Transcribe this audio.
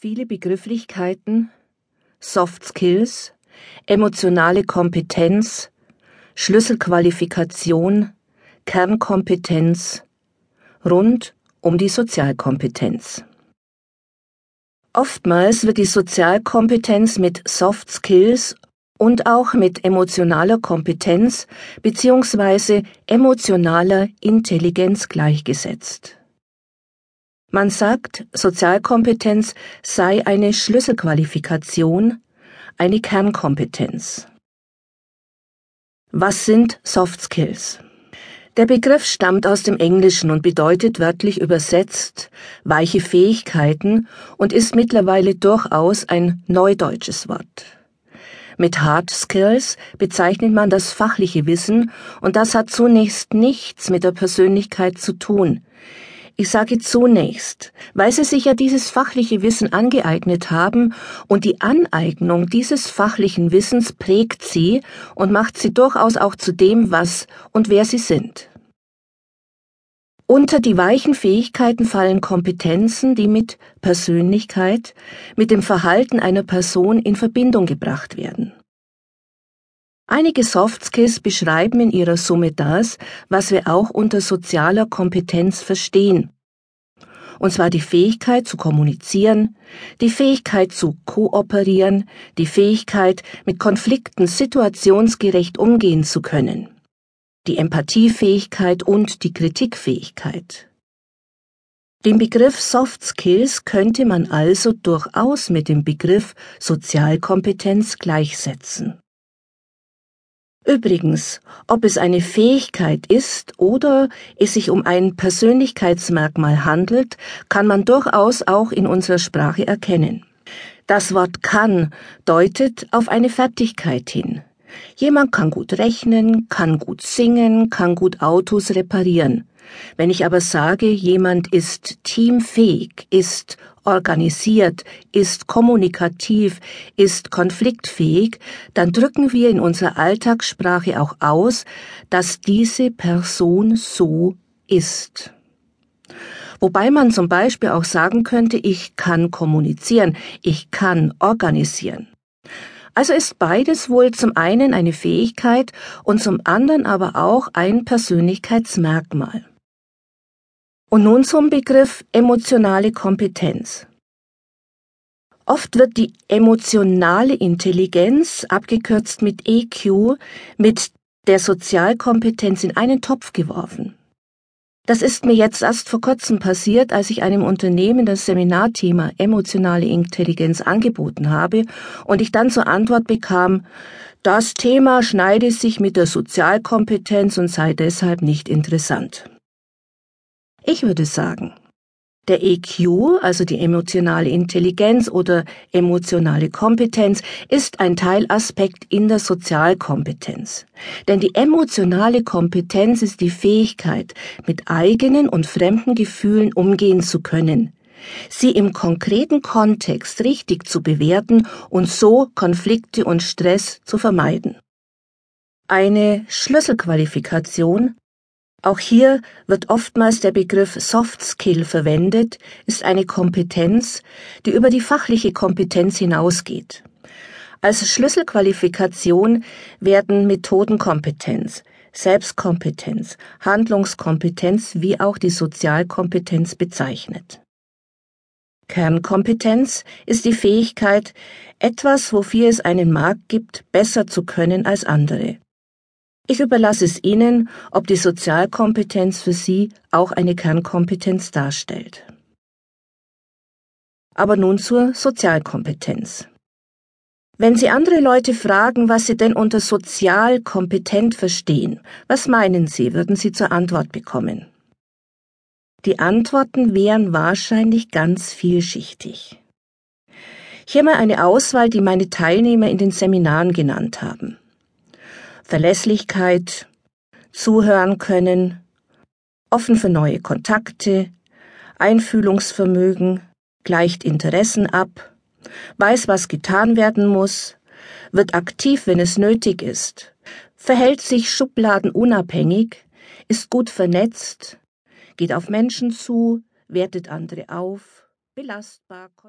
Viele Begrifflichkeiten, Soft Skills, emotionale Kompetenz, Schlüsselqualifikation, Kernkompetenz rund um die Sozialkompetenz. Oftmals wird die Sozialkompetenz mit Soft Skills und auch mit emotionaler Kompetenz bzw. emotionaler Intelligenz gleichgesetzt. Man sagt, Sozialkompetenz sei eine Schlüsselqualifikation, eine Kernkompetenz. Was sind Soft Skills? Der Begriff stammt aus dem Englischen und bedeutet wörtlich übersetzt weiche Fähigkeiten und ist mittlerweile durchaus ein neudeutsches Wort. Mit Hard Skills bezeichnet man das fachliche Wissen und das hat zunächst nichts mit der Persönlichkeit zu tun. Ich sage zunächst, weil Sie sich ja dieses fachliche Wissen angeeignet haben und die Aneignung dieses fachlichen Wissens prägt Sie und macht Sie durchaus auch zu dem, was und wer Sie sind. Unter die weichen Fähigkeiten fallen Kompetenzen, die mit Persönlichkeit, mit dem Verhalten einer Person in Verbindung gebracht werden. Einige Soft Skills beschreiben in ihrer Summe das, was wir auch unter sozialer Kompetenz verstehen. Und zwar die Fähigkeit zu kommunizieren, die Fähigkeit zu kooperieren, die Fähigkeit, mit Konflikten situationsgerecht umgehen zu können, die Empathiefähigkeit und die Kritikfähigkeit. Den Begriff Soft Skills könnte man also durchaus mit dem Begriff Sozialkompetenz gleichsetzen. Übrigens, ob es eine Fähigkeit ist oder es sich um ein Persönlichkeitsmerkmal handelt, kann man durchaus auch in unserer Sprache erkennen. Das Wort kann deutet auf eine Fertigkeit hin. Jemand kann gut rechnen, kann gut singen, kann gut Autos reparieren. Wenn ich aber sage, jemand ist teamfähig, ist organisiert, ist kommunikativ, ist konfliktfähig, dann drücken wir in unserer Alltagssprache auch aus, dass diese Person so ist. Wobei man zum Beispiel auch sagen könnte, ich kann kommunizieren, ich kann organisieren. Also ist beides wohl zum einen eine Fähigkeit und zum anderen aber auch ein Persönlichkeitsmerkmal. Und nun zum Begriff emotionale Kompetenz. Oft wird die emotionale Intelligenz, abgekürzt mit EQ, mit der Sozialkompetenz in einen Topf geworfen. Das ist mir jetzt erst vor kurzem passiert, als ich einem Unternehmen das Seminarthema emotionale Intelligenz angeboten habe und ich dann zur Antwort bekam, das Thema schneide sich mit der Sozialkompetenz und sei deshalb nicht interessant. Ich würde sagen, der EQ, also die emotionale Intelligenz oder emotionale Kompetenz, ist ein Teilaspekt in der Sozialkompetenz. Denn die emotionale Kompetenz ist die Fähigkeit, mit eigenen und fremden Gefühlen umgehen zu können, sie im konkreten Kontext richtig zu bewerten und so Konflikte und Stress zu vermeiden. Eine Schlüsselqualifikation auch hier wird oftmals der Begriff Soft Skill verwendet, ist eine Kompetenz, die über die fachliche Kompetenz hinausgeht. Als Schlüsselqualifikation werden Methodenkompetenz, Selbstkompetenz, Handlungskompetenz wie auch die Sozialkompetenz bezeichnet. Kernkompetenz ist die Fähigkeit, etwas, wofür es einen Markt gibt, besser zu können als andere. Ich überlasse es Ihnen, ob die Sozialkompetenz für Sie auch eine Kernkompetenz darstellt. Aber nun zur Sozialkompetenz. Wenn Sie andere Leute fragen, was sie denn unter sozial kompetent verstehen, was meinen Sie, würden Sie zur Antwort bekommen? Die Antworten wären wahrscheinlich ganz vielschichtig. Hier mal eine Auswahl, die meine Teilnehmer in den Seminaren genannt haben. Verlässlichkeit, zuhören können, offen für neue Kontakte, Einfühlungsvermögen, gleicht Interessen ab, weiß, was getan werden muss, wird aktiv, wenn es nötig ist, verhält sich schubladenunabhängig, ist gut vernetzt, geht auf Menschen zu, wertet andere auf, belastbar.